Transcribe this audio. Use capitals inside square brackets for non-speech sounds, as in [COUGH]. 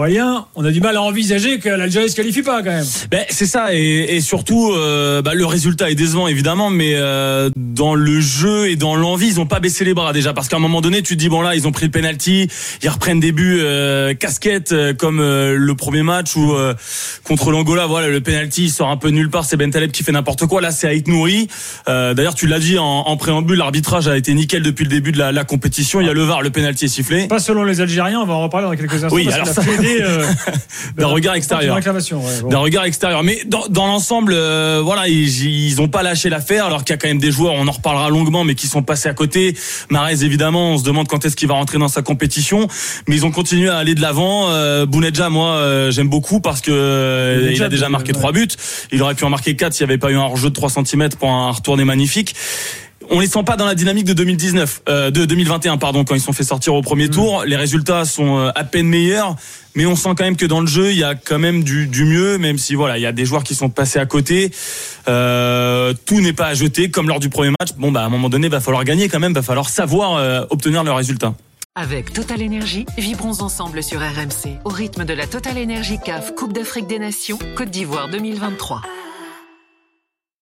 Aurélien, on a du mal à envisager que l'Algérie se qualifie pas quand même. Ben, c'est ça et, et surtout euh, bah, le résultat est décevant évidemment mais euh, dans le jeu et dans l'envie ils ont pas baissé les bras déjà parce qu'à un moment donné tu te dis bon là ils ont pris le penalty ils reprennent des buts euh, casquette euh, comme euh, le premier match où euh, contre l'Angola voilà le penalty il sort un peu nulle part c'est Ben Taleb qui fait n'importe quoi là c'est Aït Nouri d'ailleurs tu l'as dit en, en préambule l'arbitrage a été nickel depuis le début de la, la compétition il y a le VAR le penalty est sifflé Pas selon les Algériens, on va en reparler dans quelques instants. Oui, alors ça- [LAUGHS] euh, d'un regard extérieur. d'un regard extérieur. Mais dans, dans l'ensemble, euh, voilà, ils, ils ont pas lâché l'affaire, alors qu'il y a quand même des joueurs, on en reparlera longuement, mais qui sont passés à côté. Marez, évidemment, on se demande quand est-ce qu'il va rentrer dans sa compétition, mais ils ont continué à aller de l'avant. Euh, Bounedja, moi, euh, j'aime beaucoup parce que il a déjà marqué trois buts. Il aurait pu en marquer quatre s'il n'y avait pas eu un hors-jeu de 3 cm pour un retourné magnifique. On les sent pas dans la dynamique de 2019, euh, de 2021 pardon, quand ils sont fait sortir au premier tour. Les résultats sont euh, à peine meilleurs, mais on sent quand même que dans le jeu, il y a quand même du, du mieux, même si voilà, il y a des joueurs qui sont passés à côté. Euh, tout n'est pas à jeter, comme lors du premier match. Bon, bah à un moment donné, va falloir gagner quand même, va falloir savoir euh, obtenir le résultat. Avec Total Energy, vibrons ensemble sur RMC au rythme de la Total Energy CAF Coupe d'Afrique des Nations Côte d'Ivoire 2023.